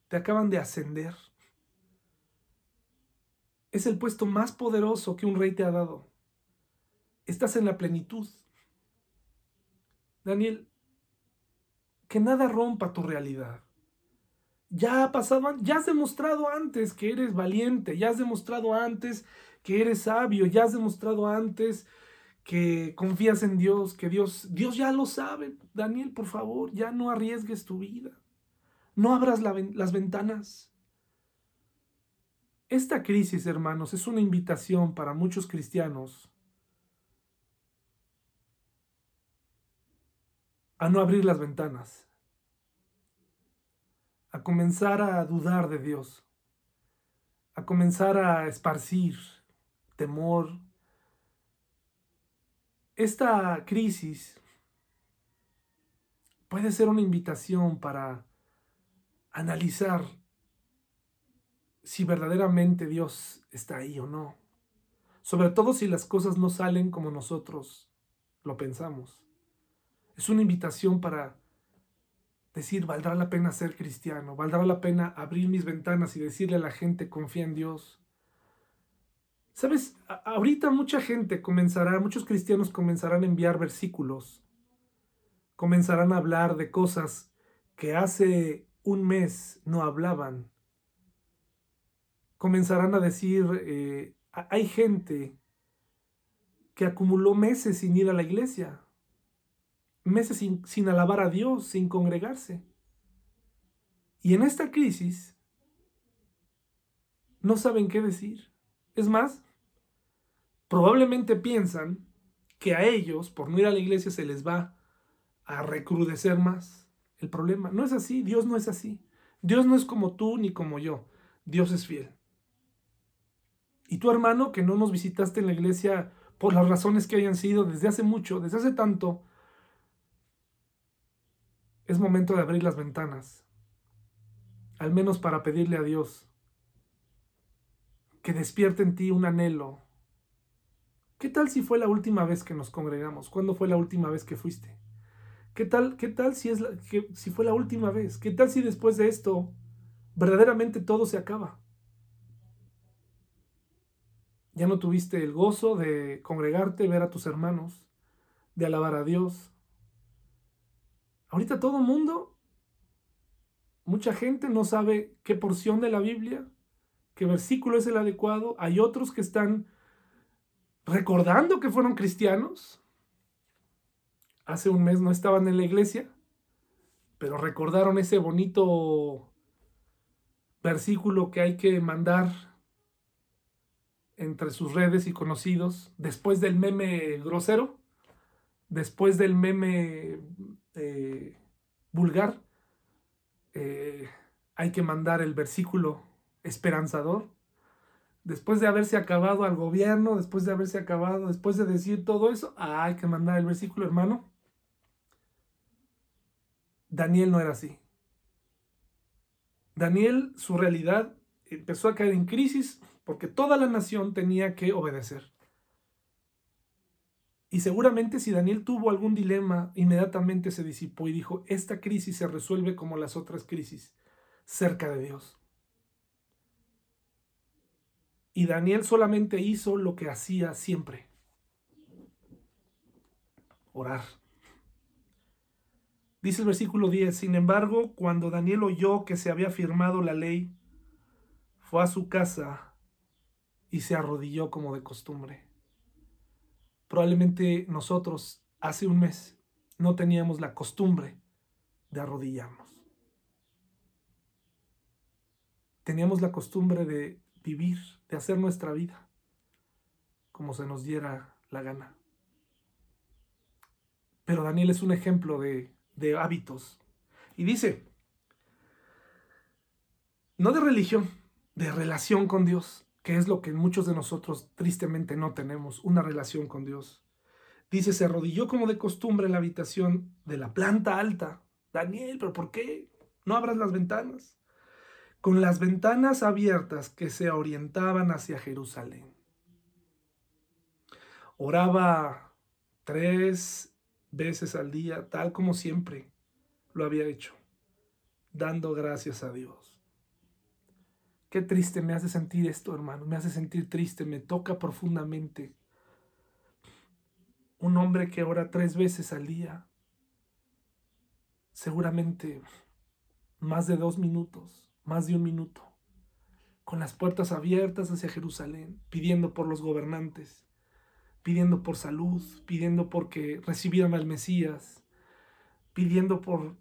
Te acaban de ascender. Es el puesto más poderoso que un rey te ha dado. Estás en la plenitud. Daniel, que nada rompa tu realidad. Ya ha pasado, ya has demostrado antes que eres valiente, ya has demostrado antes que eres sabio, ya has demostrado antes que confías en Dios, que Dios, Dios ya lo sabe. Daniel, por favor, ya no arriesgues tu vida. No abras las ventanas. Esta crisis, hermanos, es una invitación para muchos cristianos a no abrir las ventanas, a comenzar a dudar de Dios, a comenzar a esparcir temor, esta crisis puede ser una invitación para analizar si verdaderamente Dios está ahí o no. Sobre todo si las cosas no salen como nosotros lo pensamos. Es una invitación para decir, valdrá la pena ser cristiano, valdrá la pena abrir mis ventanas y decirle a la gente, confía en Dios, Sabes, ahorita mucha gente comenzará, muchos cristianos comenzarán a enviar versículos, comenzarán a hablar de cosas que hace un mes no hablaban. Comenzarán a decir, eh, hay gente que acumuló meses sin ir a la iglesia, meses sin, sin alabar a Dios, sin congregarse. Y en esta crisis no saben qué decir. Es más, probablemente piensan que a ellos, por no ir a la iglesia, se les va a recrudecer más el problema. No es así, Dios no es así. Dios no es como tú ni como yo. Dios es fiel. Y tu hermano, que no nos visitaste en la iglesia por las razones que hayan sido desde hace mucho, desde hace tanto, es momento de abrir las ventanas, al menos para pedirle a Dios que despierte en ti un anhelo, ¿Qué tal si fue la última vez que nos congregamos? ¿Cuándo fue la última vez que fuiste? ¿Qué tal, qué tal si, es si fue la última vez? ¿Qué tal si después de esto verdaderamente todo se acaba? Ya no tuviste el gozo de congregarte, ver a tus hermanos, de alabar a Dios. Ahorita todo mundo, mucha gente no sabe qué porción de la Biblia, qué versículo es el adecuado. Hay otros que están recordando que fueron cristianos. Hace un mes no estaban en la iglesia, pero recordaron ese bonito versículo que hay que mandar entre sus redes y conocidos después del meme grosero, después del meme eh, vulgar. Eh, hay que mandar el versículo esperanzador. Después de haberse acabado al gobierno, después de haberse acabado, después de decir todo eso, hay que mandar el versículo, hermano. Daniel no era así. Daniel, su realidad empezó a caer en crisis porque toda la nación tenía que obedecer. Y seguramente si Daniel tuvo algún dilema, inmediatamente se disipó y dijo, esta crisis se resuelve como las otras crisis, cerca de Dios. Y Daniel solamente hizo lo que hacía siempre, orar. Dice el versículo 10, sin embargo, cuando Daniel oyó que se había firmado la ley, fue a su casa y se arrodilló como de costumbre. Probablemente nosotros hace un mes no teníamos la costumbre de arrodillarnos. Teníamos la costumbre de vivir, de hacer nuestra vida como se nos diera la gana. Pero Daniel es un ejemplo de de hábitos. Y dice, no de religión, de relación con Dios, que es lo que muchos de nosotros tristemente no tenemos, una relación con Dios. Dice, se arrodilló como de costumbre en la habitación de la planta alta. Daniel, pero ¿por qué? No abras las ventanas. Con las ventanas abiertas que se orientaban hacia Jerusalén. Oraba tres veces al día, tal como siempre lo había hecho, dando gracias a Dios. Qué triste me hace sentir esto, hermano, me hace sentir triste, me toca profundamente. Un hombre que ora tres veces al día, seguramente más de dos minutos, más de un minuto, con las puertas abiertas hacia Jerusalén, pidiendo por los gobernantes, pidiendo por salud, pidiendo porque recibieran al Mesías, pidiendo por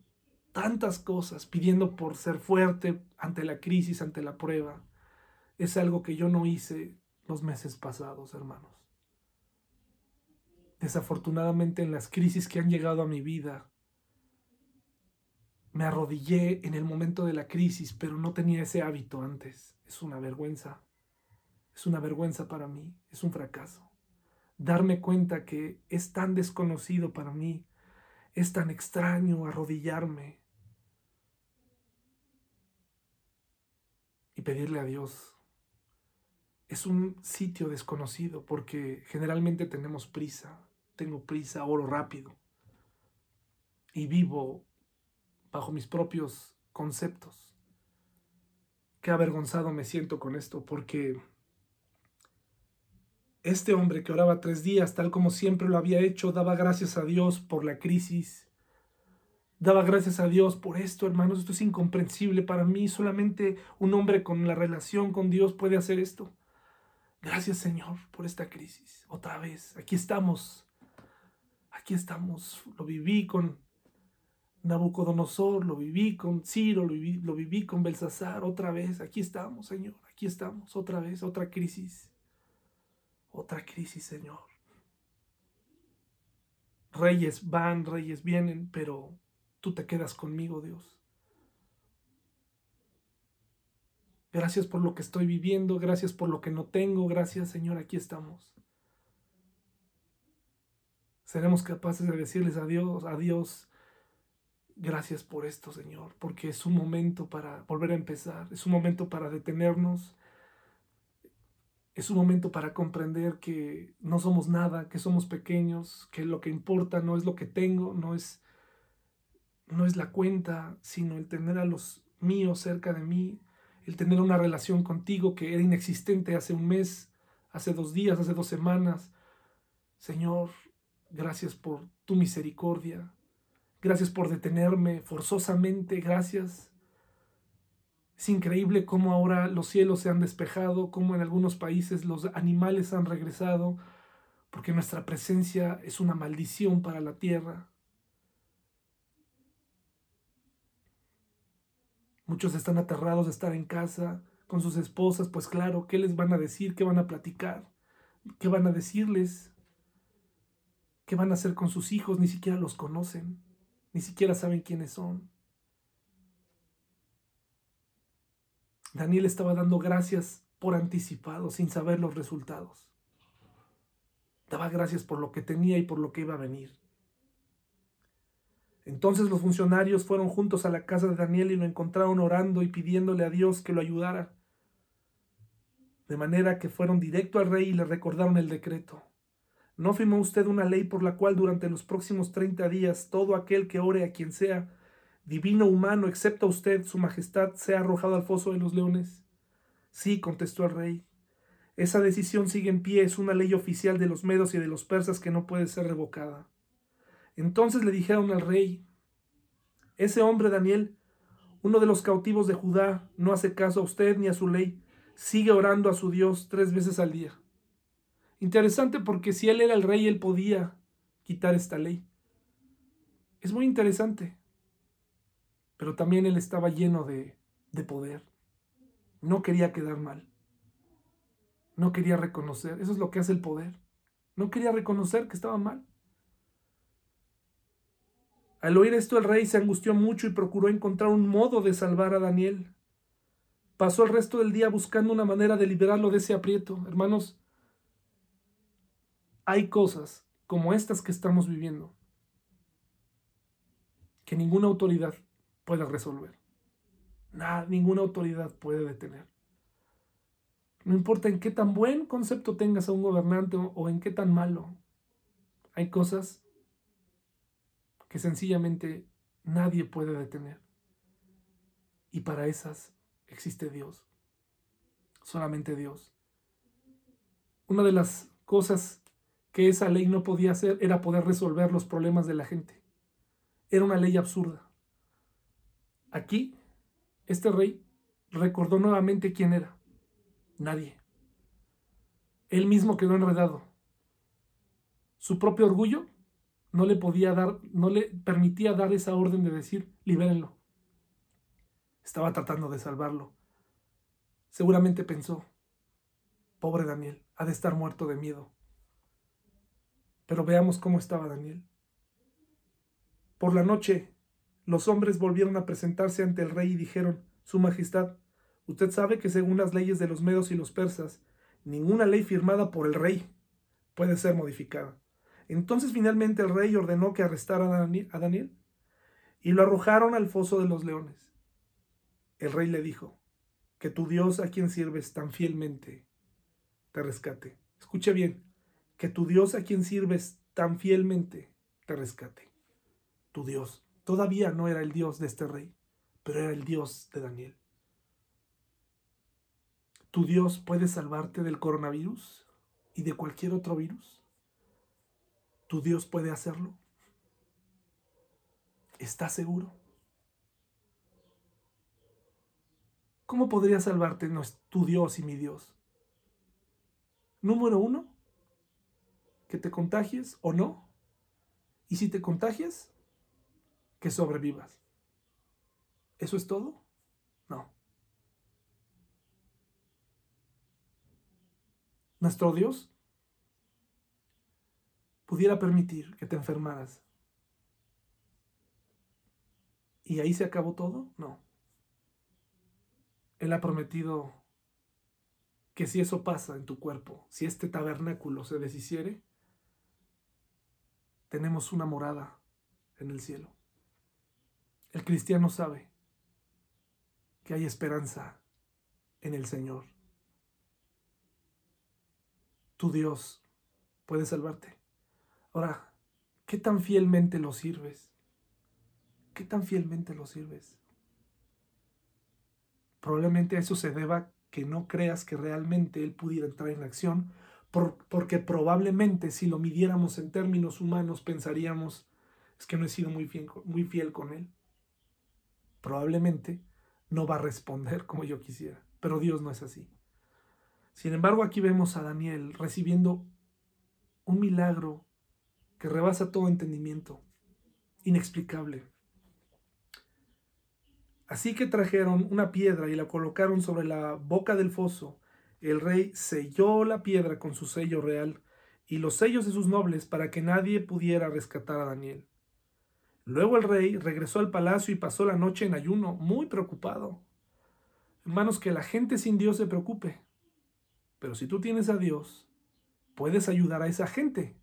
tantas cosas, pidiendo por ser fuerte ante la crisis, ante la prueba. Es algo que yo no hice los meses pasados, hermanos. Desafortunadamente en las crisis que han llegado a mi vida, me arrodillé en el momento de la crisis, pero no tenía ese hábito antes. Es una vergüenza. Es una vergüenza para mí. Es un fracaso darme cuenta que es tan desconocido para mí, es tan extraño arrodillarme y pedirle a Dios. Es un sitio desconocido porque generalmente tenemos prisa, tengo prisa, oro rápido y vivo bajo mis propios conceptos. Qué avergonzado me siento con esto porque este hombre que oraba tres días, tal como siempre lo había hecho, daba gracias a Dios por la crisis. Daba gracias a Dios por esto, hermanos. Esto es incomprensible para mí. Solamente un hombre con la relación con Dios puede hacer esto. Gracias, Señor, por esta crisis. Otra vez, aquí estamos. Aquí estamos. Lo viví con Nabucodonosor, lo viví con Ciro, lo viví, lo viví con Belsasar. Otra vez, aquí estamos, Señor. Aquí estamos. Otra vez, otra crisis. Otra crisis, Señor. Reyes van, reyes vienen, pero tú te quedas conmigo, Dios. Gracias por lo que estoy viviendo, gracias por lo que no tengo, gracias Señor, aquí estamos. Seremos capaces de decirles a Dios, a Dios, gracias por esto, Señor, porque es un momento para volver a empezar, es un momento para detenernos, es un momento para comprender que no somos nada, que somos pequeños, que lo que importa no es lo que tengo, no es, no es la cuenta, sino el tener a los míos cerca de mí, el tener una relación contigo que era inexistente hace un mes, hace dos días, hace dos semanas. Señor, gracias por tu misericordia, gracias por detenerme forzosamente, gracias es increíble cómo ahora los cielos se han despejado, cómo en algunos países los animales han regresado, porque nuestra presencia es una maldición para la tierra. Muchos están aterrados de estar en casa con sus esposas, pues claro, ¿qué les van a decir? ¿Qué van a platicar? ¿Qué van a decirles? ¿Qué van a hacer con sus hijos? Ni siquiera los conocen, ni siquiera saben quiénes son. Daniel estaba dando gracias por anticipado, sin saber los resultados. Daba gracias por lo que tenía y por lo que iba a venir. Entonces los funcionarios fueron juntos a la casa de Daniel y lo encontraron orando y pidiéndole a Dios que lo ayudara. De manera que fueron directo al rey y le recordaron el decreto. ¿No firmó usted una ley por la cual durante los próximos treinta días todo aquel que ore a quien sea, divino humano, excepto a usted, su majestad, sea arrojado al foso de los leones? Sí, contestó el rey. Esa decisión sigue en pie, es una ley oficial de los medos y de los persas que no puede ser revocada. Entonces le dijeron al rey, ese hombre Daniel, uno de los cautivos de Judá, no hace caso a usted ni a su ley, sigue orando a su Dios tres veces al día. Interesante porque si él era el rey, él podía quitar esta ley. Es muy interesante. Pero también él estaba lleno de, de poder. No quería quedar mal. No quería reconocer. Eso es lo que hace el poder. No quería reconocer que estaba mal. Al oír esto el rey se angustió mucho y procuró encontrar un modo de salvar a Daniel. Pasó el resto del día buscando una manera de liberarlo de ese aprieto. Hermanos, hay cosas como estas que estamos viviendo que ninguna autoridad puede resolver. Nada, ninguna autoridad puede detener. No importa en qué tan buen concepto tengas a un gobernante o en qué tan malo. Hay cosas que sencillamente nadie puede detener. Y para esas existe Dios. Solamente Dios. Una de las cosas que esa ley no podía hacer era poder resolver los problemas de la gente. Era una ley absurda. Aquí, este rey recordó nuevamente quién era. Nadie. Él mismo quedó enredado. Su propio orgullo no le podía dar, no le permitía dar esa orden de decir, libérenlo. Estaba tratando de salvarlo. Seguramente pensó, pobre Daniel, ha de estar muerto de miedo. Pero veamos cómo estaba Daniel. Por la noche, los hombres volvieron a presentarse ante el rey y dijeron, Su Majestad, usted sabe que según las leyes de los medos y los persas, ninguna ley firmada por el rey puede ser modificada. Entonces finalmente el rey ordenó que arrestaran a Daniel y lo arrojaron al foso de los leones. El rey le dijo, que tu Dios a quien sirves tan fielmente te rescate. Escuche bien, que tu Dios a quien sirves tan fielmente te rescate. Tu Dios todavía no era el Dios de este rey, pero era el Dios de Daniel. ¿Tu Dios puede salvarte del coronavirus y de cualquier otro virus? ¿Tu Dios puede hacerlo? ¿Estás seguro? ¿Cómo podría salvarte tu Dios y mi Dios? Número uno, que te contagies o no. Y si te contagias, que sobrevivas. ¿Eso es todo? No. Nuestro Dios pudiera permitir que te enfermaras. ¿Y ahí se acabó todo? No. Él ha prometido que si eso pasa en tu cuerpo, si este tabernáculo se deshiciere, tenemos una morada en el cielo. El cristiano sabe que hay esperanza en el Señor. Tu Dios puede salvarte. Ahora, ¿qué tan fielmente lo sirves? ¿Qué tan fielmente lo sirves? Probablemente a eso se deba que no creas que realmente Él pudiera entrar en acción porque probablemente si lo midiéramos en términos humanos pensaríamos, es que no he sido muy fiel, muy fiel con él. Probablemente no va a responder como yo quisiera, pero Dios no es así. Sin embargo, aquí vemos a Daniel recibiendo un milagro que rebasa todo entendimiento, inexplicable. Así que trajeron una piedra y la colocaron sobre la boca del foso el rey selló la piedra con su sello real y los sellos de sus nobles para que nadie pudiera rescatar a Daniel. Luego el rey regresó al palacio y pasó la noche en ayuno, muy preocupado. Hermanos, que la gente sin Dios se preocupe. Pero si tú tienes a Dios, puedes ayudar a esa gente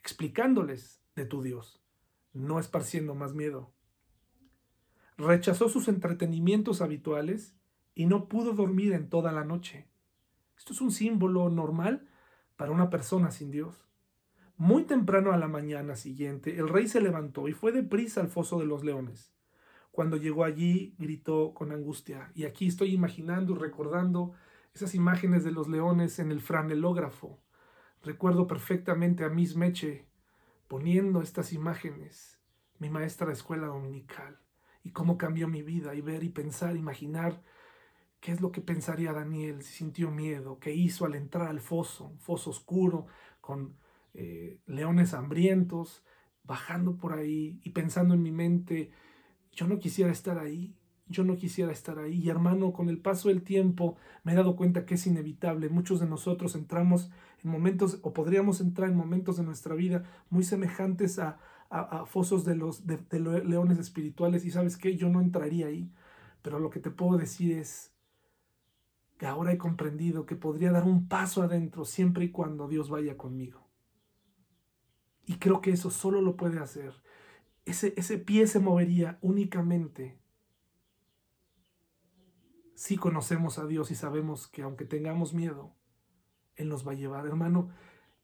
explicándoles de tu Dios, no esparciendo más miedo. Rechazó sus entretenimientos habituales y no pudo dormir en toda la noche. Esto es un símbolo normal para una persona sin Dios. Muy temprano a la mañana siguiente, el rey se levantó y fue deprisa al foso de los leones. Cuando llegó allí, gritó con angustia. Y aquí estoy imaginando y recordando esas imágenes de los leones en el franelógrafo. Recuerdo perfectamente a Miss Meche poniendo estas imágenes, mi maestra de escuela dominical, y cómo cambió mi vida, y ver y pensar, imaginar qué es lo que pensaría Daniel si sintió miedo, qué hizo al entrar al foso, foso oscuro, con eh, leones hambrientos, bajando por ahí y pensando en mi mente, yo no quisiera estar ahí, yo no quisiera estar ahí. Y hermano, con el paso del tiempo me he dado cuenta que es inevitable. Muchos de nosotros entramos en momentos, o podríamos entrar en momentos de nuestra vida muy semejantes a, a, fosos de los de, leones espirituales. Y sabes qué, yo no entraría ahí. Pero lo que te puedo decir es ahora he comprendido que podría dar un paso adentro siempre y cuando Dios vaya conmigo. Y creo que eso solo lo puede hacer. Ese, ese pie se movería únicamente si conocemos a Dios y sabemos que aunque tengamos miedo, Él nos va a llevar. Hermano,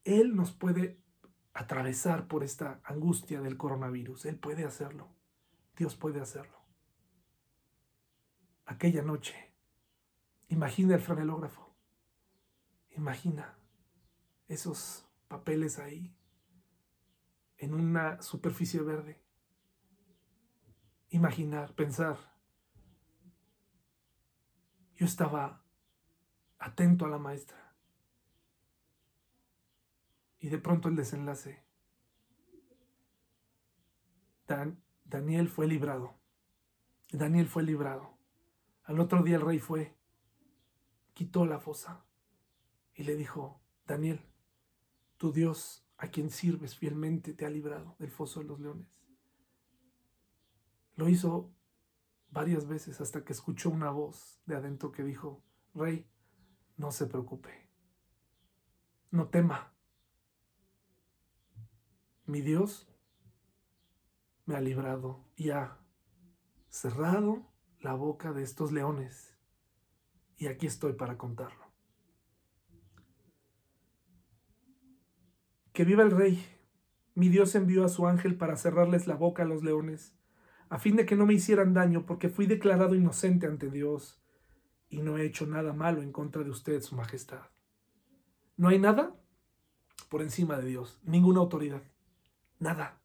Él nos puede atravesar por esta angustia del coronavirus. Él puede hacerlo. Dios puede hacerlo. Aquella noche, imagina el franelógrafo. Imagina esos papeles ahí en una superficie verde. Imaginar, pensar. Yo estaba atento a la maestra. Y de pronto el desenlace. Daniel fue librado. Daniel fue librado. Al otro día el rey fue, quitó la fosa y le dijo, Daniel, tu Dios a quien sirves fielmente te ha librado del foso de los leones. Lo hizo varias veces hasta que escuchó una voz de adentro que dijo, Rey, no se preocupe, no tema. Mi Dios me ha librado y ha cerrado la boca de estos leones. Y aquí estoy para contarlo. Que viva el rey. Mi Dios envió a su ángel para cerrarles la boca a los leones, a fin de que no me hicieran daño, porque fui declarado inocente ante Dios, y no he hecho nada malo en contra de usted, su majestad. No hay nada por encima de Dios, ninguna autoridad, nada,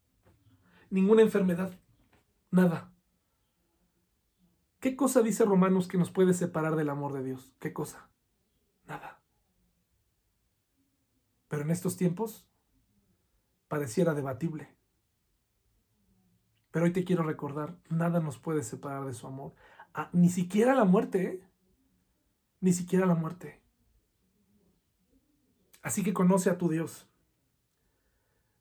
ninguna enfermedad, nada. ¿Qué cosa dice Romanos que nos puede separar del amor de Dios? ¿Qué cosa? Nada. Pero en estos tiempos pareciera debatible. Pero hoy te quiero recordar, nada nos puede separar de su amor. Ah, ni siquiera la muerte, ¿eh? Ni siquiera la muerte. Así que conoce a tu Dios.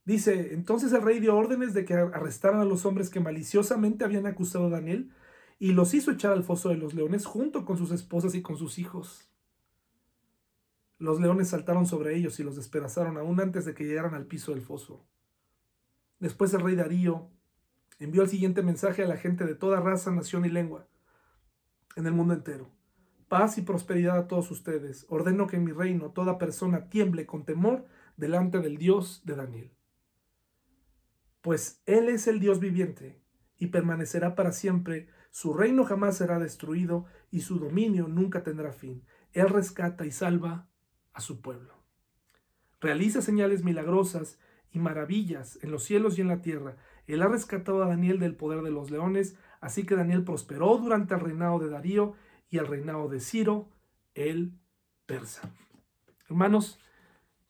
Dice, entonces el rey dio órdenes de que arrestaran a los hombres que maliciosamente habían acusado a Daniel y los hizo echar al foso de los leones junto con sus esposas y con sus hijos. Los leones saltaron sobre ellos y los despedazaron aún antes de que llegaran al piso del foso. Después el rey Darío envió el siguiente mensaje a la gente de toda raza, nación y lengua en el mundo entero. Paz y prosperidad a todos ustedes. Ordeno que en mi reino toda persona tiemble con temor delante del Dios de Daniel. Pues Él es el Dios viviente y permanecerá para siempre. Su reino jamás será destruido y su dominio nunca tendrá fin. Él rescata y salva a su pueblo. Realiza señales milagrosas y maravillas en los cielos y en la tierra. Él ha rescatado a Daniel del poder de los leones, así que Daniel prosperó durante el reinado de Darío y el reinado de Ciro, el persa. Hermanos,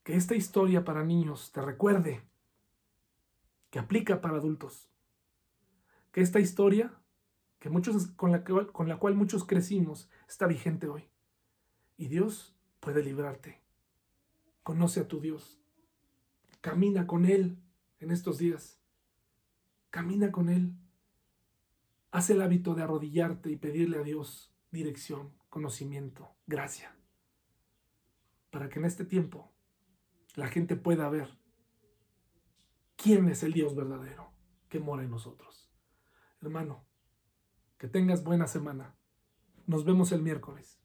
que esta historia para niños te recuerde que aplica para adultos. Que esta historia, que muchos, con, la, con la cual muchos crecimos, está vigente hoy. Y Dios puede librarte. Conoce a tu Dios. Camina con Él en estos días. Camina con Él. Haz el hábito de arrodillarte y pedirle a Dios dirección, conocimiento, gracia, para que en este tiempo la gente pueda ver quién es el Dios verdadero que mora en nosotros. Hermano, que tengas buena semana. Nos vemos el miércoles.